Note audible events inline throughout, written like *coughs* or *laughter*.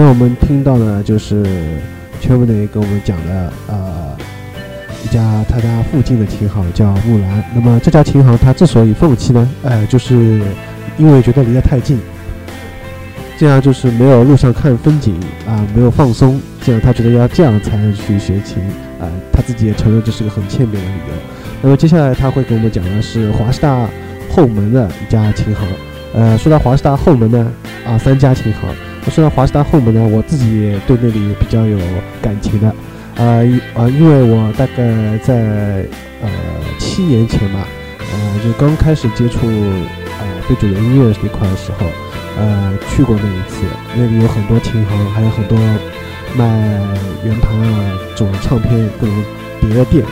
那我们听到的就是全部队给我们讲的，呃，一家他家附近的琴行叫木兰。那么这家琴行他之所以放弃呢，呃，就是因为觉得离得太近，这样就是没有路上看风景啊，没有放松，这样他觉得要这样才能去学琴啊，他自己也承认这是个很欠扁的理由。那么接下来他会给我们讲的是华师大后门的一家琴行。呃，说到华师大后门呢，啊，三家琴行。说到华师大后门呢，我自己对那里比较有感情的。啊，啊，因为我大概在呃七年前吧，呃，就刚开始接触呃非主流音乐这块的时候，呃，去过那一次。那里有很多琴行，还有很多卖圆盘啊、这种唱片各种碟的店，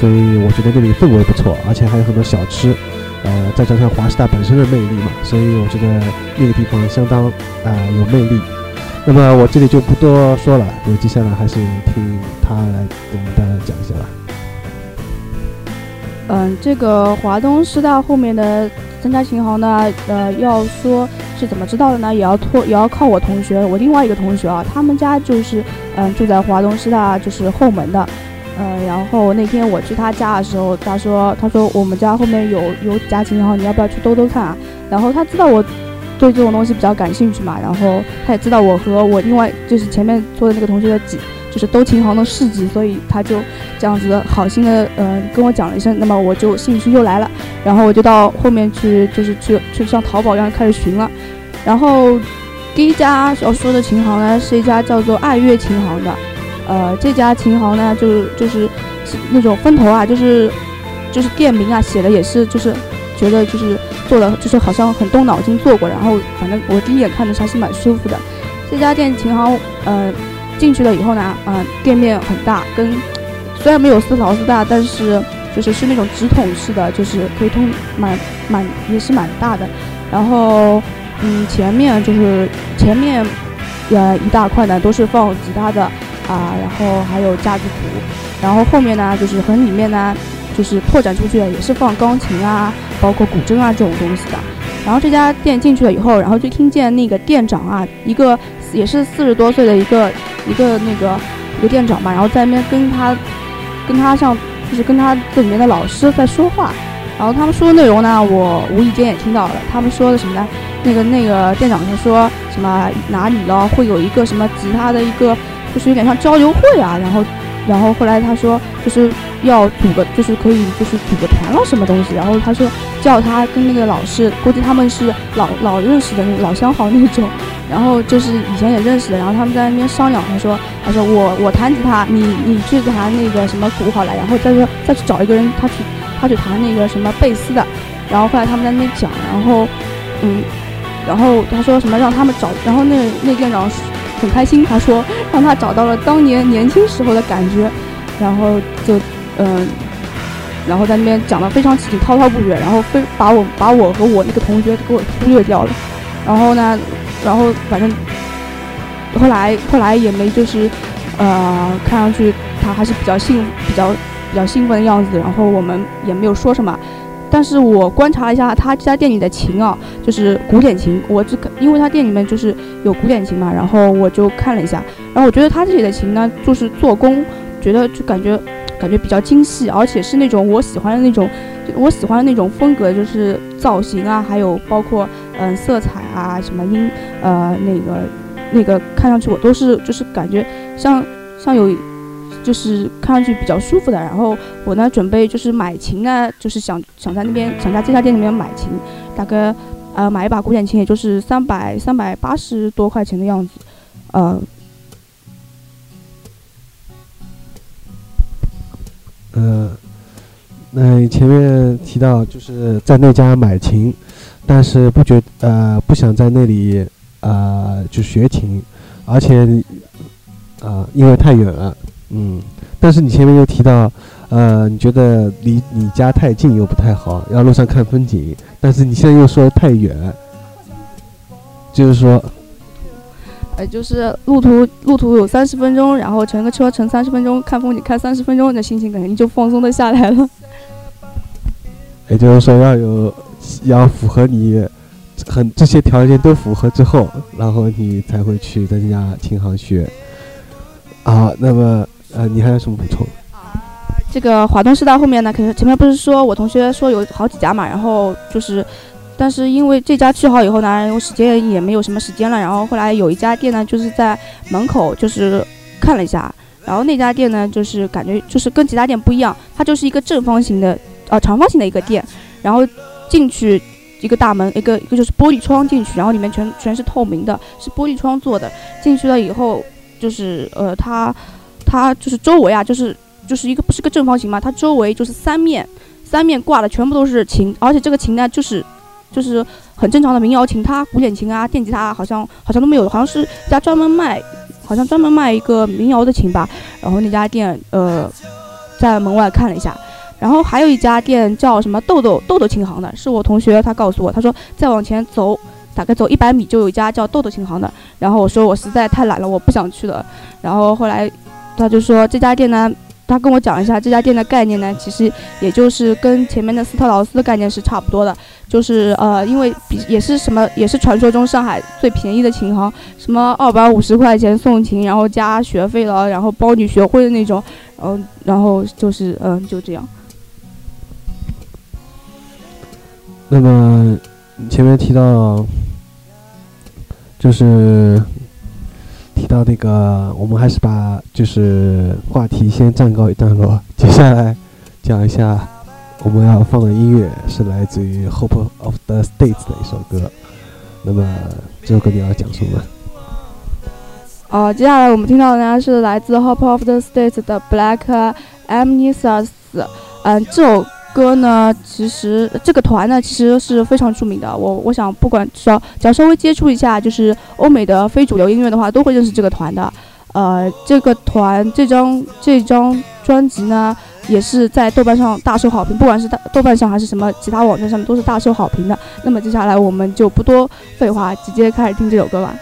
所以我觉得那里氛围不错，而且还有很多小吃。呃，再加上华师大本身的魅力嘛，所以我觉得那个地方相当啊有魅力。那么我这里就不多说了，我接下来还是听他来给我们大家讲一下吧。嗯，这个华东师大后面的三家琴行呢，呃，要说是怎么知道的呢，也要托也要靠我同学，我另外一个同学啊，他们家就是嗯住在华东师大就是后门的。呃，然后那天我去他家的时候，他说，他说我们家后面有有几家琴行，你要不要去兜兜看啊？然后他知道我对这种东西比较感兴趣嘛，然后他也知道我和我另外就是前面坐的那个同学的几就是都琴行的事迹，所以他就这样子好心的呃跟我讲了一声，那么我就兴趣又来了，然后我就到后面去就是去去像淘宝一样开始寻了，然后第一家要说的琴行呢是一家叫做爱乐琴行的。呃，这家琴行呢，就是就是那种分头啊，就是就是店名啊，写的也是就是觉得就是做的就是好像很动脑筋做过，然后反正我第一眼看着还是蛮舒服的。这家店琴行，呃，进去了以后呢，啊，店面很大，跟虽然没有丝劳斯大，但是就是是那种直筒式的，就是可以通蛮蛮也是蛮大的。然后嗯，前面就是前面呃一大块呢都是放吉他的。啊，然后还有架子鼓，然后后面呢，就是很里面呢，就是拓展出去的，也是放钢琴啊，包括古筝啊这种东西的。然后这家店进去了以后，然后就听见那个店长啊，一个也是四十多岁的一个一个那个一个店长嘛，然后在那边跟他跟他像就是跟他这里面的老师在说话。然后他们说的内容呢，我无意间也听到了。他们说的什么呢？那个那个店长他说什么哪里了会有一个什么吉他的一个。就是有点像交流会啊，然后，然后后来他说就是要组个，就是可以就是组个团了什么东西，然后他说叫他跟那个老师，估计他们是老老认识的那老相好那种，然后就是以前也认识的，然后他们在那边商量，他说他说我我弹吉他，你你去弹那个什么鼓好了，然后再说再去找一个人，他去他去弹那个什么贝斯的，然后后来他们在那边讲，然后嗯，然后他说什么让他们找，然后那那店长。很开心，他说让他找到了当年年轻时候的感觉，然后就嗯，然后在那边讲的非常起劲，滔滔不绝，然后非把我把我和我那个同学给我忽略掉了，然后呢，然后反正后来后来也没就是呃，看上去他还是比较兴比较比较兴奋的样子，然后我们也没有说什么。但是我观察了一下他家店里的琴啊，就是古典琴。我这个，因为他店里面就是有古典琴嘛，然后我就看了一下，然后我觉得他这里的琴呢，就是做工，觉得就感觉感觉比较精细，而且是那种我喜欢的那种，我喜欢的那种风格，就是造型啊，还有包括嗯色彩啊，什么音呃那个那个看上去我都是就是感觉像像有。就是看上去比较舒服的，然后我呢准备就是买琴呢，就是想想在那边想在这家店里面买琴，大概呃买一把古典琴，也就是三百三百八十多块钱的样子，呃，呃，那前面提到就是在那家买琴，但是不觉呃不想在那里呃就学琴，而且啊因为太远了。嗯，但是你前面又提到，呃，你觉得离你家太近又不太好，要路上看风景。但是你现在又说太远，就是说，呃，就是路途路途有三十分钟，然后乘个车乘三十分钟，看风景看三十分钟，那心情肯定就放松的下来了。也就是说要有要符合你很这些条件都符合之后，然后你才会去参加琴行学。啊，那么呃，你还有什么补充？这个华东师大后面呢，肯定前面不是说我同学说有好几家嘛，然后就是，但是因为这家去好以后呢，我时间也没有什么时间了，然后后来有一家店呢，就是在门口就是看了一下，然后那家店呢，就是感觉就是跟其他店不一样，它就是一个正方形的，呃，长方形的一个店，然后进去一个大门，一个一个就是玻璃窗进去，然后里面全全是透明的，是玻璃窗做的，进去了以后就是呃，它它就是周围啊，就是。就是一个不是个正方形嘛，它周围就是三面，三面挂的全部都是琴，而且这个琴呢，就是就是很正常的民谣琴，它古典琴啊、电吉他好像好像都没有，好像是家专门卖，好像专门卖一个民谣的琴吧。然后那家店呃，在门外看了一下，然后还有一家店叫什么豆豆豆豆琴行的，是我同学他告诉我，他说再往前走大概走一百米就有一家叫豆豆琴行的。然后我说我实在太懒了，我不想去了。然后后来他就说这家店呢。他跟我讲一下这家店的概念呢，其实也就是跟前面的斯特劳斯的概念是差不多的，就是呃，因为比也是什么，也是传说中上海最便宜的琴行，什么二百五十块钱送琴，然后加学费了，然后包你学会的那种，嗯，然后就是嗯，就这样。那么前面提到，就是。提到那个，我们还是把就是话题先暂告一段落。*laughs* 接下来讲一下我们要放的音乐是来自于 Hope of the States 的一首歌。那么这首歌你要讲什么？哦，接下来我们听到的呢是来自 Hope of the States 的 Black Amnestus。嗯，这首。歌呢，其实这个团呢，其实是非常著名的。我我想，不管只要只要稍微接触一下，就是欧美的非主流音乐的话，都会认识这个团的。呃，这个团这张这张专辑呢，也是在豆瓣上大受好评，不管是豆瓣上还是什么其他网站上面，都是大受好评的。那么接下来我们就不多废话，直接开始听这首歌吧。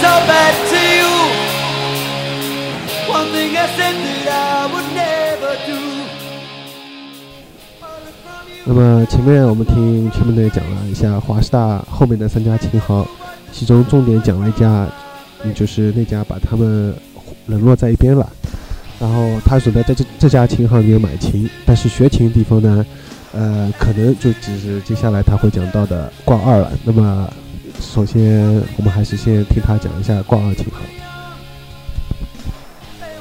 so back to you. 那么前面我们听前面的讲了一下华师大后面的三家琴行其中重点讲了一家就是那家把他们冷落在一边了。然后他准备在这这家琴行里面买琴但是学琴的地方呢呃可能就只是接下来他会讲到的挂二了。那么首先我们还是先听他讲一下挂二情况。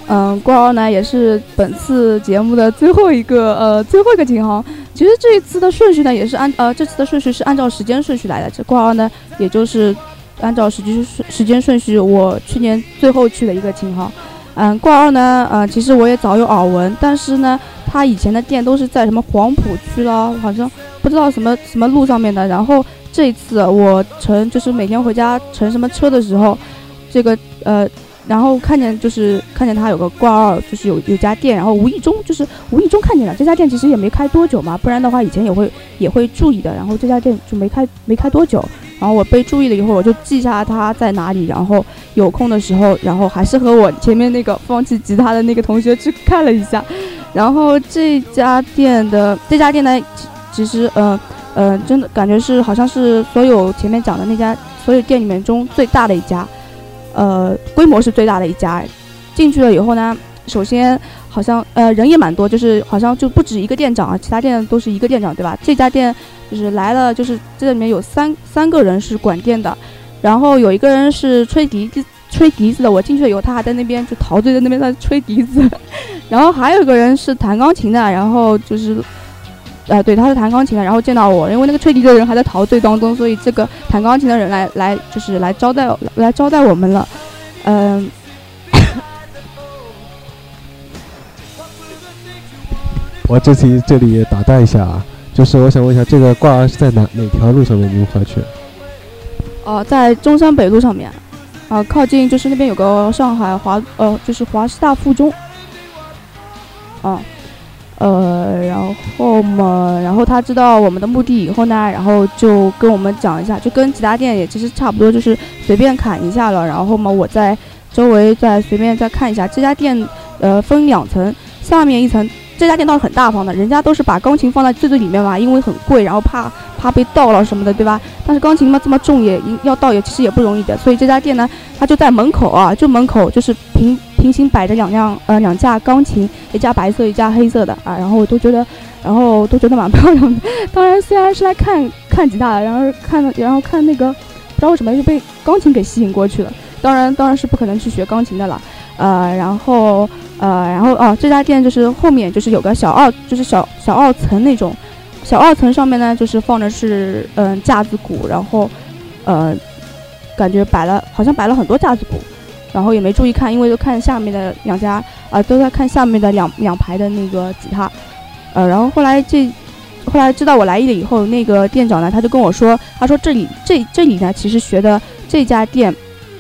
嗯，挂二呢也是本次节目的最后一个呃最后一个情况。其实这一次的顺序呢也是按呃这次的顺序是按照时间顺序来的。这挂二呢也就是按照时间顺时间顺序，我去年最后去的一个琴行。嗯，挂二呢呃其实我也早有耳闻，但是呢他以前的店都是在什么黄浦区了，好像不知道什么什么路上面的。然后这一次我乘就是每天回家乘什么车的时候，这个呃。然后看见就是看见他有个挂二，就是有有家店，然后无意中就是无意中看见了这家店，其实也没开多久嘛，不然的话以前也会也会注意的。然后这家店就没开没开多久，然后我被注意了以后，我就记下他在哪里，然后有空的时候，然后还是和我前面那个放弃吉他的那个同学去看了一下。然后这家店的这家店呢，其实呃呃真的感觉是好像是所有前面讲的那家所有店里面中最大的一家。呃，规模是最大的一家，进去了以后呢，首先好像呃人也蛮多，就是好像就不止一个店长啊，其他店都是一个店长，对吧？这家店就是来了，就是这里面有三三个人是管店的，然后有一个人是吹笛子吹笛子的，我进去了以后，他还在那边就陶醉在那边在吹笛子，*laughs* 然后还有一个人是弹钢琴的，然后就是。呃，对，他是弹钢琴的，然后见到我，因为那个吹笛的人还在陶醉当中，所以这个弹钢琴的人来来就是来招待来招待我们了，嗯。*coughs* 我这题这里打断一下啊，就是我想问一下，这个挂儿是在哪哪条路上面？您过去？哦，在中山北路上面，啊，靠近就是那边有个上海华呃，就是华师大附中，啊。呃，然后嘛，然后他知道我们的目的以后呢，然后就跟我们讲一下，就跟其他店也其实差不多，就是随便砍一下了。然后嘛，我在周围再随便再看一下，这家店呃分两层，下面一层这家店倒是很大方的，人家都是把钢琴放在最最里面嘛，因为很贵，然后怕怕被盗了什么的，对吧？但是钢琴嘛这么重也要盗也其实也不容易的，所以这家店呢，它就在门口啊，就门口就是平。平行摆着两辆呃两架钢琴，一架白色，一架黑色的啊，然后我都觉得，然后都觉得蛮漂亮的。当然虽然是来看看吉他的，然后看然后看那个，不知道为什么就被钢琴给吸引过去了。当然当然是不可能去学钢琴的了。呃，然后呃然后哦这家店就是后面就是有个小二，就是小小二层那种，小二层上面呢就是放的是嗯架子鼓，然后呃感觉摆了好像摆了很多架子鼓。然后也没注意看，因为都看下面的两家啊，都在看下面的两两排的那个吉他，呃，然后后来这，后来知道我来意了以后，那个店长呢，他就跟我说，他说这里这这里呢，其实学的这家店，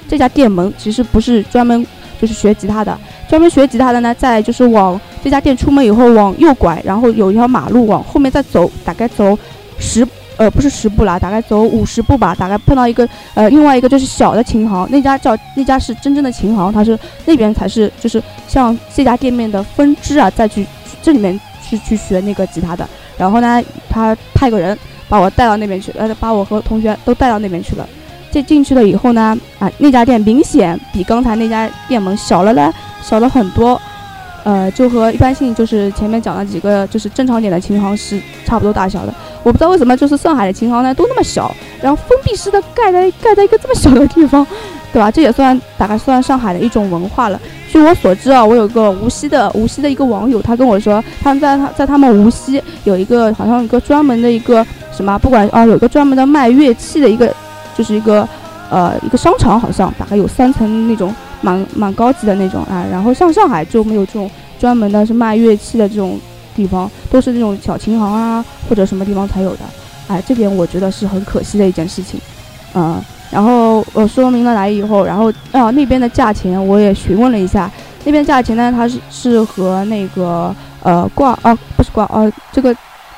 这家店门其实不是专门就是学吉他的，专门学吉他的呢，在就是往这家店出门以后往右拐，然后有一条马路往后面再走，大概走十。呃，不是十步啦，大概走五十步吧，大概碰到一个呃，另外一个就是小的琴行，那家叫那家是真正的琴行，它是那边才是就是像这家店面的分支啊，再去这里面去去学那个吉他的。然后呢，他派个人把我带到那边去，呃，把我和同学都带到那边去了。这进去了以后呢，啊，那家店明显比刚才那家店门小了嘞，小了很多。呃，就和一般性就是前面讲的几个就是正常点的琴行是差不多大小的。我不知道为什么就是上海的琴行呢都那么小，然后封闭式的盖在盖在一个这么小的地方，对吧？这也算大概算上海的一种文化了。据我所知啊，我有个无锡的无锡的一个网友，他跟我说，他们在他在他们无锡有一个好像有一个专门的一个什么，不管啊，有个专门的卖乐器的一个，就是一个呃一个商场，好像大概有三层那种。蛮蛮高级的那种啊，然后像上海就没有这种专门的是卖乐器的这种地方，都是那种小琴行啊或者什么地方才有的，哎，这点我觉得是很可惜的一件事情，嗯，然后我说明了来以后，然后啊那边的价钱我也询问了一下，那边价钱呢它是是和那个呃挂啊不是挂啊这个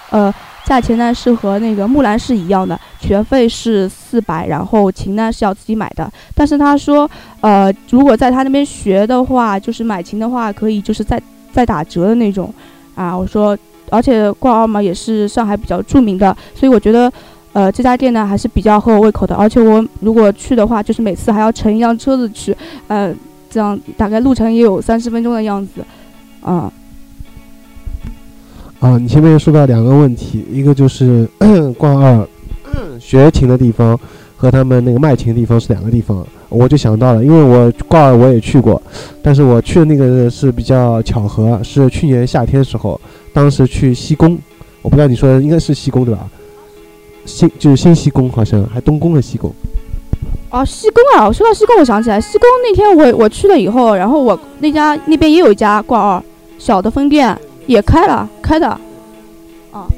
呃。价钱呢是和那个木兰是一样的，学费是四百，然后琴呢是要自己买的。但是他说，呃，如果在他那边学的话，就是买琴的话可以就是再再打折的那种。啊，我说而且挂二嘛也是上海比较著名的，所以我觉得，呃，这家店呢还是比较合我胃口的。而且我如果去的话，就是每次还要乘一辆车子去，呃，这样大概路程也有三十分钟的样子，啊。啊，你前面说到两个问题，一个就是 *coughs* 挂二学琴的地方和他们那个卖琴的地方是两个地方，我就想到了，因为我挂耳我也去过，但是我去的那个是比较巧合，是去年夏天时候，当时去西宫，我不知道你说的应该是西宫对吧？新就是新西宫，好像还东宫的西宫。哦，西宫啊！我说到西宫，我想起来，西宫那天我我去了以后，然后我那家那边也有一家挂二小的分店。也开了，开的，啊，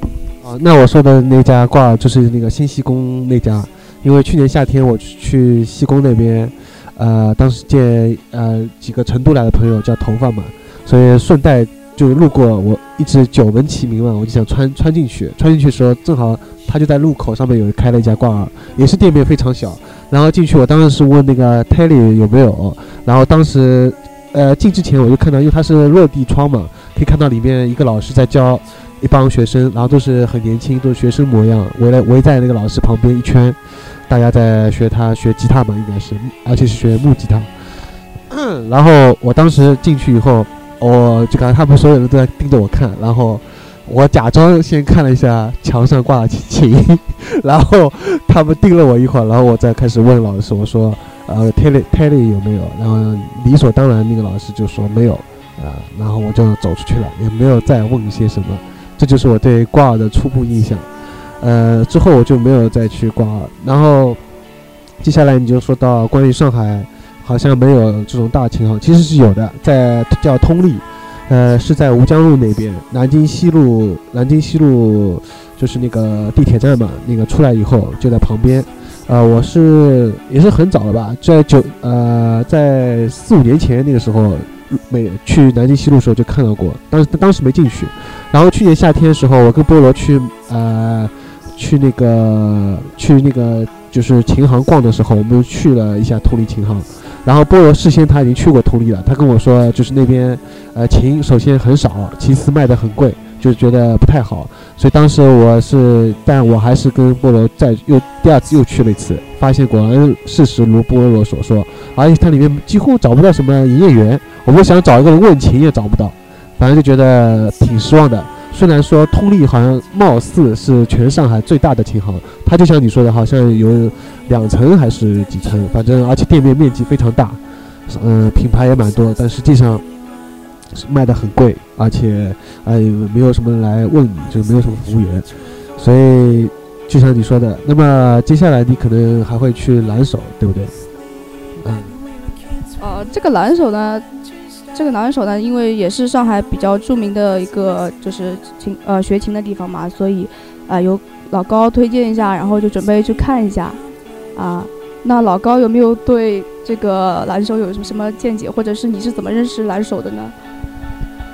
啊，那我说的那家挂就是那个新西宫那家，因为去年夏天我去西宫那边，呃，当时见呃几个成都来的朋友叫头发嘛，所以顺带就路过，我一直久闻其名嘛，我就想穿穿进去，穿进去的时候正好他就在路口上面有开了一家挂耳，也是店面非常小，然后进去我当时是问那个 tell 有没有，然后当时呃进之前我就看到，因为它是落地窗嘛。可以看到里面一个老师在教一帮学生，然后都是很年轻，都是学生模样，围了围在那个老师旁边一圈，大家在学他学吉他嘛，应该是，而且是学木吉他。*clears throat* 然后我当时进去以后，我就感觉他们所有人都在盯着我看，然后我假装先看了一下墙上挂的琴，*laughs* 然后他们盯了我一会儿，然后我再开始问老师，我说，呃，Telly Telly 有没有？然后理所当然那个老师就说没有。啊，然后我就走出去了，也没有再问一些什么，这就是我对挂耳的初步印象。呃，之后我就没有再去挂耳。然后接下来你就说到关于上海，好像没有这种大琴行，其实是有的，在叫通力，呃，是在吴江路那边，南京西路，南京西路就是那个地铁站嘛，那个出来以后就在旁边。呃，我是也是很早了吧，在九呃，在四五年前那个时候。没去南京西路时候就看到过，当时当时没进去。然后去年夏天的时候，我跟菠萝去呃去那个去那个就是琴行逛的时候，我们去了一下通力琴行。然后菠萝事先他已经去过通力了，他跟我说就是那边呃琴首先很少，其次卖的很贵。就觉得不太好，所以当时我是，但我还是跟菠萝再又第二次又去了一次，发现果然事实如菠萝所说，而且它里面几乎找不到什么营业员，我们想找一个人问情也找不到，反正就觉得挺失望的。虽然说通力好像貌似是全上海最大的琴行，它就像你说的，好像有两层还是几层，反正而且店面面积非常大，嗯，品牌也蛮多，但实际上。卖的很贵，而且呃没有什么人来问你，就没有什么服务员，所以就像你说的，那么接下来你可能还会去蓝手，对不对？嗯，呃，这个蓝手呢，这个蓝手呢，因为也是上海比较著名的一个就是琴呃学琴的地方嘛，所以啊由老高推荐一下，然后就准备去看一下啊。那老高有没有对这个蓝手有什么什么见解，或者是你是怎么认识蓝手的呢？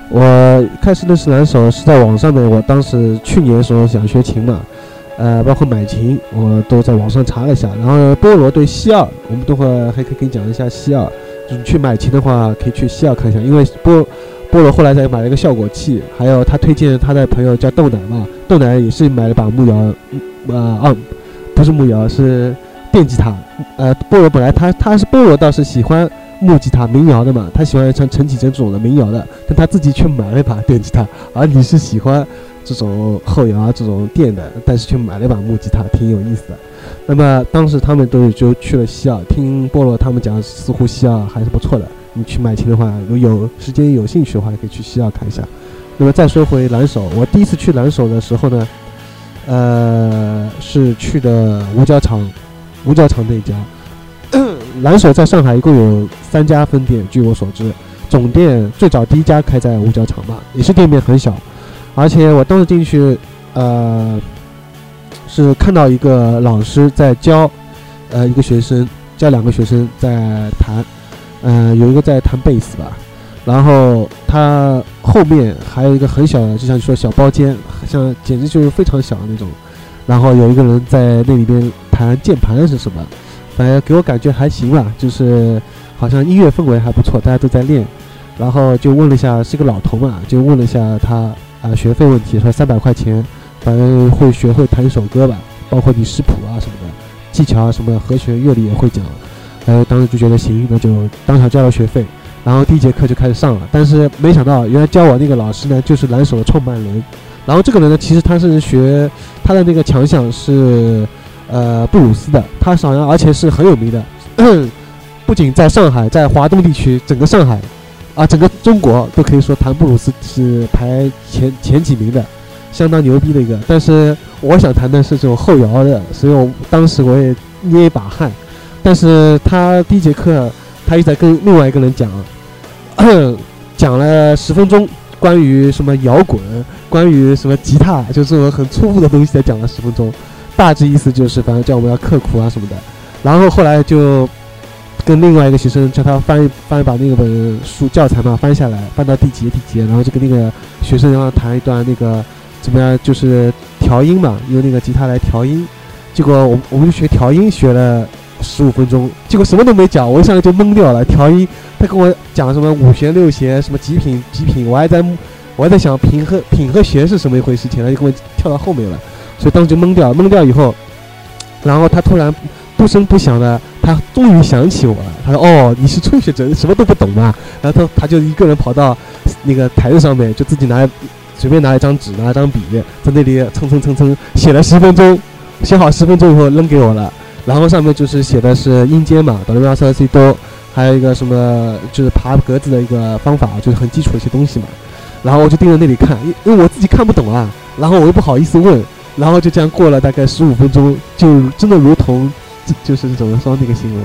我开始认识蓝手是在网上面，我当时去年的时候想学琴嘛，呃，包括买琴，我都在网上查了一下。然后菠萝对西二，我们等会还可以给你讲一下西二，就是去买琴的话，可以去西二看一下。因为菠菠萝后来才买了一个效果器，还有他推荐他的朋友叫豆奶嘛，豆奶也是买了把木摇，呃啊，不是木摇，是电吉他。呃，菠萝本来他他是菠萝倒是喜欢。木吉他民谣的嘛，他喜欢像陈绮贞这种的民谣的，但他自己却买了一把电吉他，而你是喜欢这种后摇啊这种电的，但是却买了一把木吉他，挺有意思的。那么当时他们都就去了西澳，听菠萝他们讲，似乎西澳还是不错的。你去买琴的话，有有时间有兴趣的话，可以去西澳看一下。那么再说回蓝手，我第一次去蓝手的时候呢，呃，是去的五角场，五角场那家。蓝手在上海一共有三家分店，据我所知，总店最早第一家开在五角场嘛，也是店面很小，而且我当时进去，呃，是看到一个老师在教，呃，一个学生教两个学生在弹，嗯，有一个在弹贝斯吧，然后他后面还有一个很小的，就像你说小包间，像简直就是非常小的那种，然后有一个人在那里边弹键盘是什么？反正给我感觉还行吧，就是好像音乐氛围还不错，大家都在练。然后就问了一下，是个老头嘛，就问了一下他，啊学费问题，说三百块钱，反正会学会弹一首歌吧，包括你识谱啊什么的，技巧啊什么的和弦乐理也会讲。呃，当时就觉得行，那就当场交了学费，然后第一节课就开始上了。但是没想到，原来教我那个老师呢，就是蓝手的创办人。然后这个人呢，其实他是学他的那个强项是呃布鲁斯的，他好像而且是很有名的，*clears throat* 不仅在上海，在华东地区，整个上海啊，整个中国都可以说弹布鲁斯是排前前几名的，相当牛逼的一个。但是我想弹的是这种后摇的，所以我当时我也捏一把汗。但是他第一节课，他一直在跟另外一个人讲，讲了十分钟，关于什么摇滚，关于什么吉他，就这种很粗布的东西，才讲了十分钟。大致意思就是，反正叫我们要刻苦啊什么的。然后后来就跟另外一个学生叫他翻翻把那本书教材嘛翻下来，翻到第几第几，然后就跟那个学生让他弹一段那个怎么样，就是调音嘛，用那个吉他来调音。结果我我们就学调音学了。十五分钟，结果什么都没讲，我一上来就懵掉了。调音，他跟我讲什么五弦六弦，什么几品几品，我还在我还在想品和品和弦是什么一回事，情，他就跟我跳到后面了，所以当时就懵掉。懵掉以后，然后他突然不声不响的，他终于想起我了。他说：“哦，你是初学者，什么都不懂嘛。”然后他他就一个人跑到那个台子上面，就自己拿随便拿一张纸，拿一张笔，在那里蹭蹭蹭蹭写了十分钟，写好十分钟以后扔给我了。然后上面就是写的是音阶嘛，哆来咪发嗦拉西哆，还有一个什么就是爬格子的一个方法，就是很基础的一些东西嘛。然后我就盯着那里看，因为我自己看不懂啊，然后我又不好意思问，然后就这样过了大概十五分钟，就真的如同就是怎么说那个形容，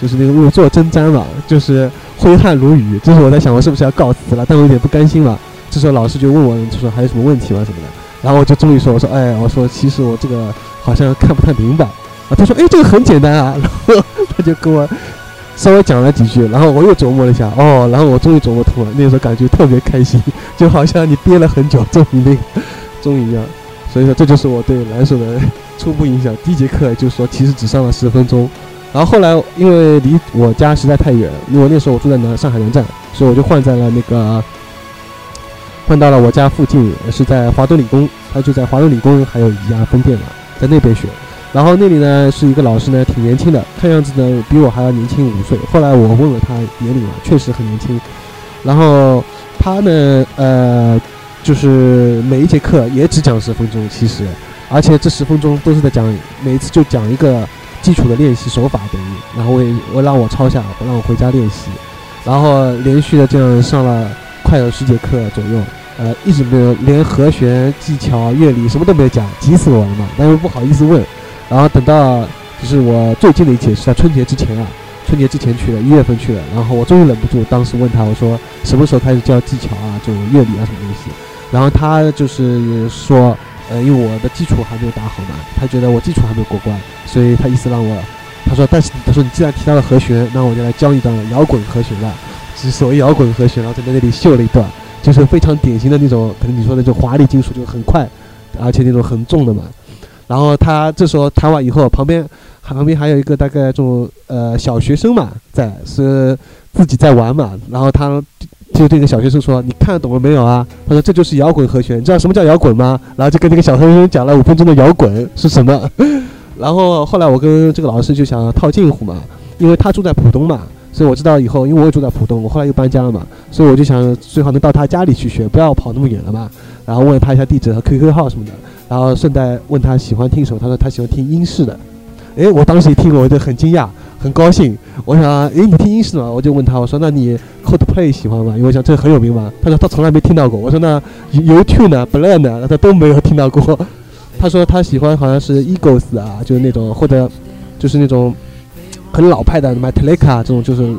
就是那个如坐针毡嘛，就是挥汗如雨。这时我在想，我是不是要告辞了？但我有点不甘心嘛。这时候老师就问我，就说还有什么问题吗什么的。然后我就终于说，我说哎，我说其实我这个好像看不太明白。啊，他说：“哎，这个很简单啊。”然后他就跟我稍微讲了几句，然后我又琢磨了一下，哦，然后我终于琢磨通了。那时候感觉特别开心，就好像你憋了很久，终于那终于一样。所以说，这就是我对蓝手的 *laughs* 初步印象。第一节课就是说，其实只上了十分钟。然后后来因为离我家实在太远，因为那时候我住在南上海南站，所以我就换在了那个换到了我家附近，是在华东理工。他就在华东理工还有一家分店嘛，在那边学。然后那里呢是一个老师呢，挺年轻的，看样子呢比我还要年轻五岁。后来我问了他年龄啊，确实很年轻。然后他呢，呃，就是每一节课也只讲十分钟，其实，而且这十分钟都是在讲，每次就讲一个基础的练习手法等于，然后我也我让我抄下，不让我回家练习。然后连续的这样上了快有十节课左右，呃，一直没有连和弦、技巧、乐理什么都没有讲，急死我了嘛，但是不好意思问。然后等到就是我最近的一节是在春节之前啊，春节之前去的，一月份去的。然后我终于忍不住，当时问他，我说什么时候开始教技巧啊，这种乐理啊什么东西？然后他就是说，呃，因为我的基础还没有打好嘛，他觉得我基础还没有过关，所以他意思让我，他说，但是他说你既然提到了和弦，那我就来教你一段摇滚和弦了，是所谓摇滚和弦，然后在那里秀了一段，就是非常典型的那种，可能你说的就华丽金属，就很快，而且那种很重的嘛。然后他这时候弹完以后，旁边旁边还有一个大概这种呃小学生嘛，在是自己在玩嘛。然后他就对那个小学生说：“你看懂了没有啊？”他说：“这就是摇滚和弦，你知道什么叫摇滚吗？”然后就跟那个小学生讲了五分钟的摇滚是什么。*laughs* 然后后来我跟这个老师就想套近乎嘛，因为他住在浦东嘛，所以我知道以后，因为我也住在浦东，我后来又搬家了嘛，所以我就想最好能到他家里去学，不要跑那么远了嘛。然后问他一下地址和 QQ 号什么的。然后顺带问他喜欢听什么，他说他喜欢听英式的。哎，我当时一听，我就很惊讶，很高兴。我想，哎，你听英式的吗？我就问他，我说那你 Coldplay 喜欢吗？因为我想这很有名嘛。他说他从来没听到过。我说那 YouTube 呢，Blur 呢，他都没有听到过。他说他喜欢好像是 Eagles 啊，就是那种或者就是那种很老派的 Metallica 这种，就是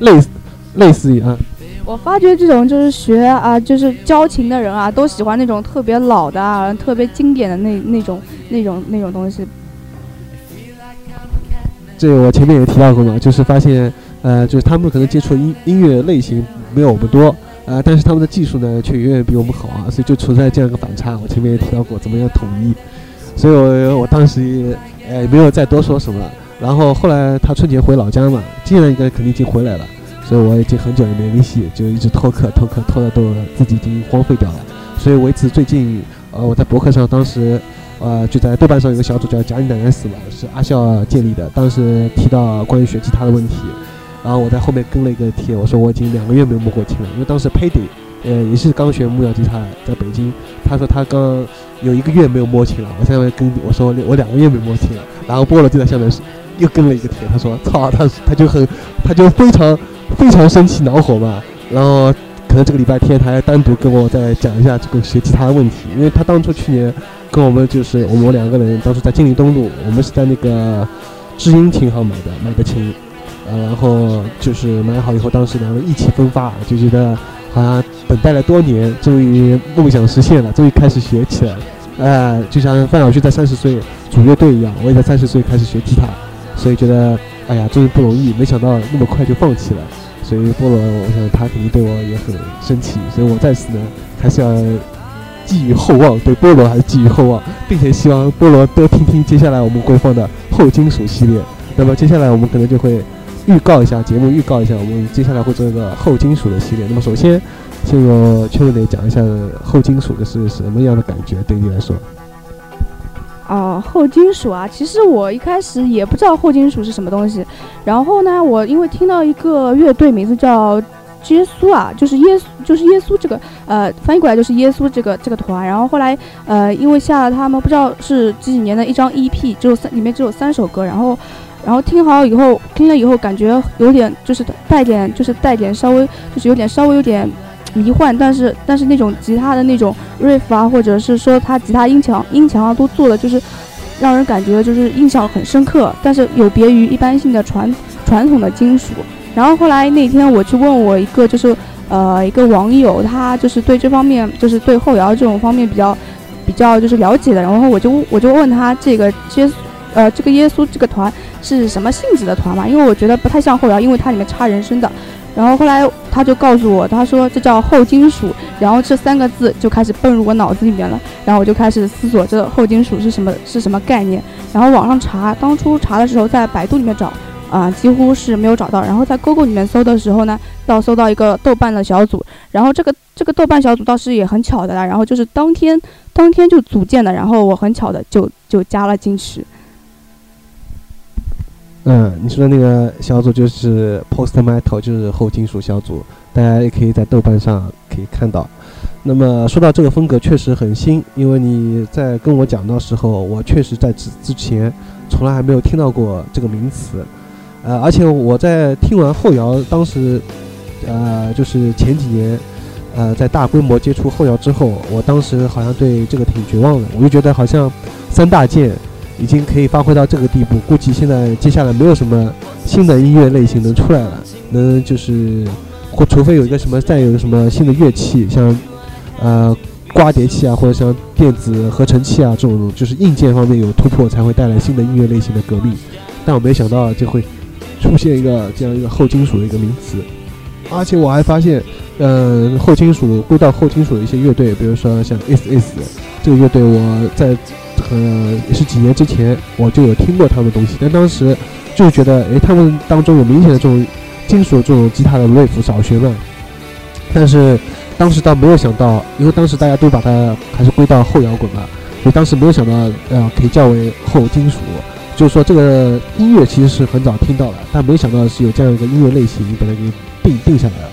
类似类似于啊。我发觉这种就是学啊，就是交情的人啊，都喜欢那种特别老的、啊、特别经典的那那种、那种、那种东西。这个我前面也提到过嘛，就是发现，呃，就是他们可能接触音音乐类型没有我们多，呃，但是他们的技术呢却远远比我们好啊，所以就存在这样一个反差。我前面也提到过，怎么样统一？所以我我当时呃没有再多说什么。然后后来他春节回老家嘛，今年应该肯定已经回来了。所以我已经很久也没联系，就一直拖课拖课拖的都自己已经荒废掉了。所以为此最近呃我在博客上当时呃就在豆瓣上有个小组叫“假你奶奶死了”，是阿笑建立的，当时提到关于学吉他的问题，然后我在后面跟了一个帖，我说我已经两个月没有摸过琴了，因为当时 Paddy 呃也是刚学木摇吉他，在北京，他说他刚有一个月没有摸琴了，我现在跟我说我两个月没摸琴了，然后菠萝就在下面又跟了一个帖，他说操他他就很他就非常非常生气恼火嘛，然后。可能这个礼拜天他还单独跟我再讲一下这个学吉他的问题，因为他当初去年跟我们就是我们两个人当初在金陵东路，我们是在那个知音琴行买的买的琴，呃，然后就是买好以后，当时两个人意气风发，就觉得好像等待了多年，终于梦想实现了，终于开始学起来了，呃，就像范晓旭在三十岁组乐队一样，我也在三十岁开始学吉他，所以觉得哎呀，真是不容易，没想到那么快就放弃了。所以菠萝，我想他肯定对我也很生气，所以我在此呢还是要寄予厚望，对菠萝还是寄予厚望，并且希望菠萝多听听接下来我们会放的后金属系列。那么接下来我们可能就会预告一下节目，预告一下我们接下来会做一个后金属的系列。那么首先，先由圈内讲一下后金属的是什么样的感觉，对你来说。哦，后金属啊，其实我一开始也不知道后金属是什么东西。然后呢，我因为听到一个乐队名字叫耶稣啊，就是耶稣，就是耶稣这个，呃，翻译过来就是耶稣这个这个团。然后后来，呃，因为下了他们不知道是几几年的一张 EP，只有三，里面只有三首歌。然后，然后听好以后，听了以后感觉有点就是带点，就是带点稍微就是有点稍微有点。迷幻，但是但是那种吉他的那种 riff 啊，或者是说他吉他音墙音墙啊，都做的就是让人感觉就是印象很深刻，但是有别于一般性的传传统的金属。然后后来那天我去问我一个就是呃一个网友，他就是对这方面就是对后摇这种方面比较比较就是了解的，然后我就我就问他这个耶呃这个耶稣这个团是什么性质的团嘛？因为我觉得不太像后摇，因为它里面插人声的。然后后来他就告诉我，他说这叫后金属，然后这三个字就开始蹦入我脑子里面了。然后我就开始思索这后金属是什么是什么概念。然后网上查，当初查的时候在百度里面找，啊几乎是没有找到。然后在 Google 里面搜的时候呢，到搜到一个豆瓣的小组。然后这个这个豆瓣小组倒是也很巧的啦，然后就是当天当天就组建的，然后我很巧的就就加了进去。嗯，你说的那个小组就是 Post Metal，就是后金属小组，大家也可以在豆瓣上可以看到。那么说到这个风格确实很新，因为你在跟我讲的时候，我确实在之之前从来还没有听到过这个名词。呃，而且我在听完后摇，当时呃就是前几年呃在大规模接触后摇之后，我当时好像对这个挺绝望的，我就觉得好像三大件。已经可以发挥到这个地步，估计现在接下来没有什么新的音乐类型能出来了，能就是或除非有一个什么再有什么新的乐器，像呃刮碟器啊，或者像电子合成器啊这种，就是硬件方面有突破，才会带来新的音乐类型的革命。但我没想到就会出现一个这样一个后金属的一个名词，而且我还发现，嗯，后金属归到后金属的一些乐队，比如说像 S S 这个乐队，我在。呃，也是几年之前我就有听过他们的东西，但当时就觉得，哎，他们当中有明显的这种金属这种吉他的 riff 少学了。但是当时倒没有想到，因为当时大家都把它还是归到后摇滚嘛，所以当时没有想到，呃，可以叫为后金属。就是说这个音乐其实是很早听到了，但没想到是有这样一个音乐类型把它给定定下来了。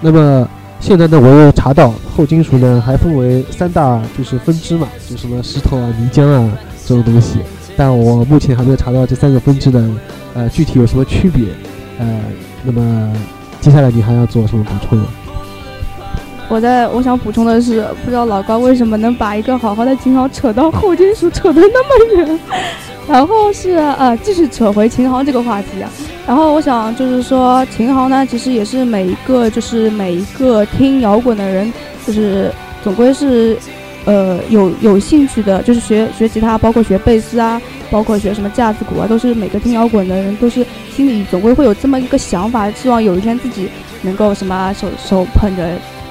那么。现在呢，我又查到后金属呢还分为三大就是分支嘛，就什么石头啊、泥浆啊这种东西，但我目前还没有查到这三个分支呢呃具体有什么区别，呃，那么接下来你还要做什么补充？我在我想补充的是，不知道老高为什么能把一个好好的琴行扯到后金属扯得那么远。然后是呃，继续扯回琴行这个话题啊。然后我想就是说，琴行呢，其实也是每一个就是每一个听摇滚的人，就是总归是，呃，有有兴趣的，就是学学吉他，包括学贝斯啊，包括学什么架子鼓啊，都是每个听摇滚的人都是心里总归会有这么一个想法，希望有一天自己能够什么手手捧着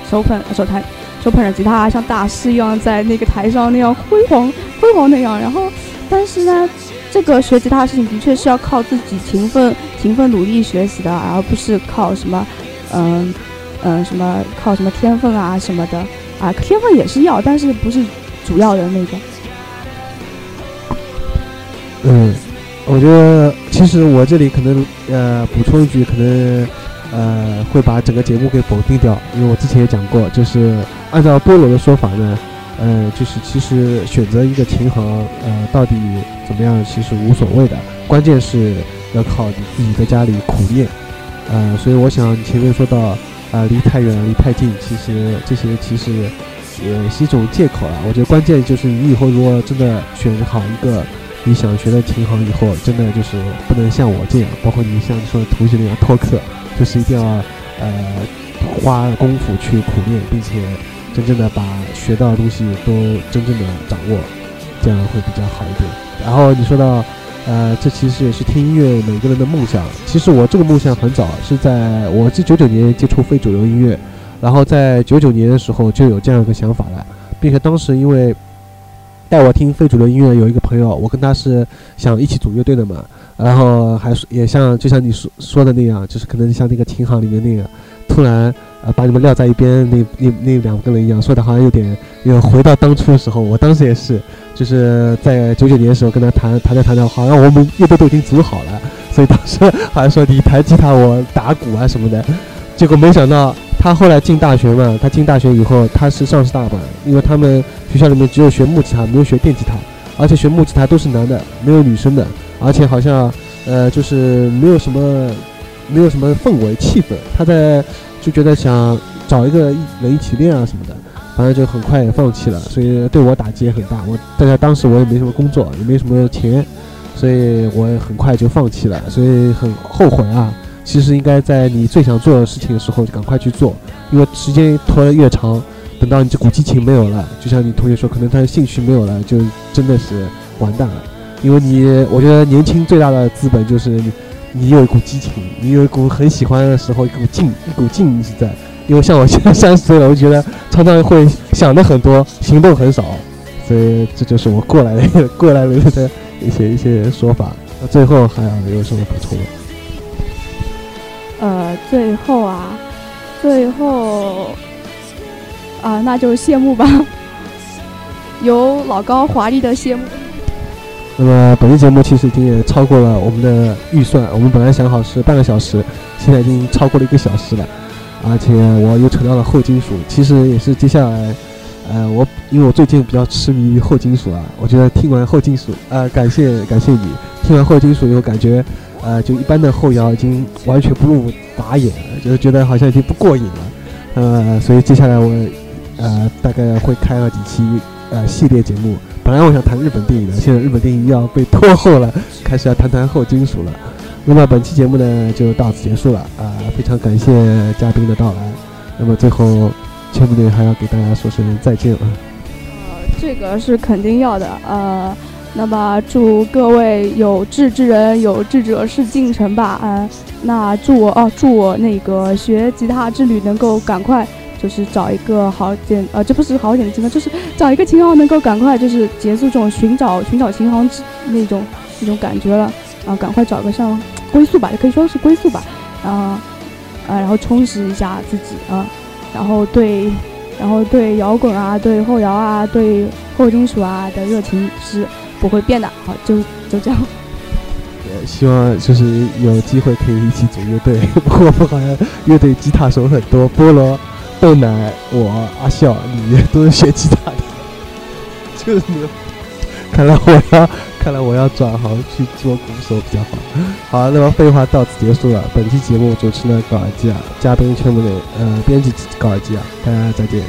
手捧手弹手捧着吉他，像大师一样在那个台上那样辉煌辉煌那样。然后，但是呢。这个学吉他的事情的确是要靠自己勤奋、勤奋努力学习的，而不是靠什么，嗯，嗯，什么靠什么天分啊什么的。啊，天分也是要，但是不是主要的那个。嗯，我觉得其实我这里可能呃补充一句，可能呃会把整个节目给否定掉，因为我之前也讲过，就是按照菠萝的说法呢，呃，就是其实选择一个琴行，呃，到底怎么样其实无所谓的，关键是要靠你自己在家里苦练，呃，所以我想前面说到啊离太远离太近，其实这些其实也是一种借口啊。我觉得关键就是你以后如果真的选好一个。你想学的琴行以后，真的就是不能像我这样，包括你像你说的同学那样脱课，就是一定要呃花功夫去苦练，并且真正的把学到的东西都真正的掌握，这样会比较好一点。然后你说到呃，这其实也是听音乐每个人的梦想。其实我这个梦想很早，是在我是九九年接触非主流音乐，然后在九九年的时候就有这样一个想法了，并且当时因为。带我听非主流音乐有一个朋友，我跟他是想一起组乐队的嘛，然后还是也像就像你说说的那样，就是可能像那个琴行里面那个，突然呃把你们撂在一边那那那两个人一样，说的好像有点又回到当初的时候，我当时也是，就是在九九年的时候跟他谈谈着谈着，好像我们乐队都已经组好了，所以当时好像说你弹吉他我打鼓啊什么的，结果没想到。他后来进大学嘛，他进大学以后，他是上师大嘛，因为他们学校里面只有学木吉他，没有学电吉他，而且学木吉他都是男的，没有女生的，而且好像，呃，就是没有什么，没有什么氛围气氛。他在就觉得想找一个人一起练啊什么的，反正就很快也放弃了，所以对我打击也很大。我大家当时我也没什么工作，也没什么钱，所以我很快就放弃了，所以很后悔啊。其实应该在你最想做的事情的时候就赶快去做，因为时间拖得越长，等到你这股激情没有了，就像你同学说，可能他的兴趣没有了，就真的是完蛋了。因为你，我觉得年轻最大的资本就是你，你有一股激情，你有一股很喜欢的时候，一股劲，一股劲是在。因为像我现在三十岁了，我觉得常常会想的很多，行动很少，所以这就是我过来的过来人的一些一些说法。那最后还有有什么补充？呃，最后啊，最后啊，那就谢幕吧，*laughs* 由老高华丽的谢幕。那么本期节目其实已经也超过了我们的预算，我们本来想好是半个小时，现在已经超过了一个小时了，而且我又扯到了后金属，其实也是接下来，呃，我因为我最近比较痴迷于后金属啊，我觉得听完后金属，啊，感谢感谢你，听完后金属以后感觉。呃，就一般的后摇已经完全不入法眼了，就是觉得好像已经不过瘾了。呃，所以接下来我呃大概会开了几期呃系列节目。本来我想谈日本电影的，现在日本电影要被拖后了，开始要谈谈后金属了。那么本期节目呢就到此结束了啊，非常感谢嘉宾的到来。那么最后，千不队还要给大家说声再见啊。呃，这个是肯定要的，呃。那么祝各位有志之人有志者事竟成吧，嗯，那祝我哦，祝我那个学吉他之旅能够赶快，就是找一个好点，呃，这不是好点的琴行，就是找一个琴行能够赶快就是结束这种寻找寻找琴行之那种那种感觉了，啊，赶快找个像归宿吧，也可以说是归宿吧，啊，啊，然后充实一下自己啊，然后对，然后对摇滚啊，对后摇啊，对后金属啊的热情是。不会变的，好，就就这样。也希望就是有机会可以一起组乐队。*laughs* 不过不好像乐队吉他手很多，菠萝、豆奶、我、阿笑，你都是学吉他的，*laughs* 就是你。看来我要，看来我要转行去做鼓手比较好。好，那么废话到此结束了。本期节目主持人高尔基啊，嘉宾全部的呃编辑高尔基啊，大家再见。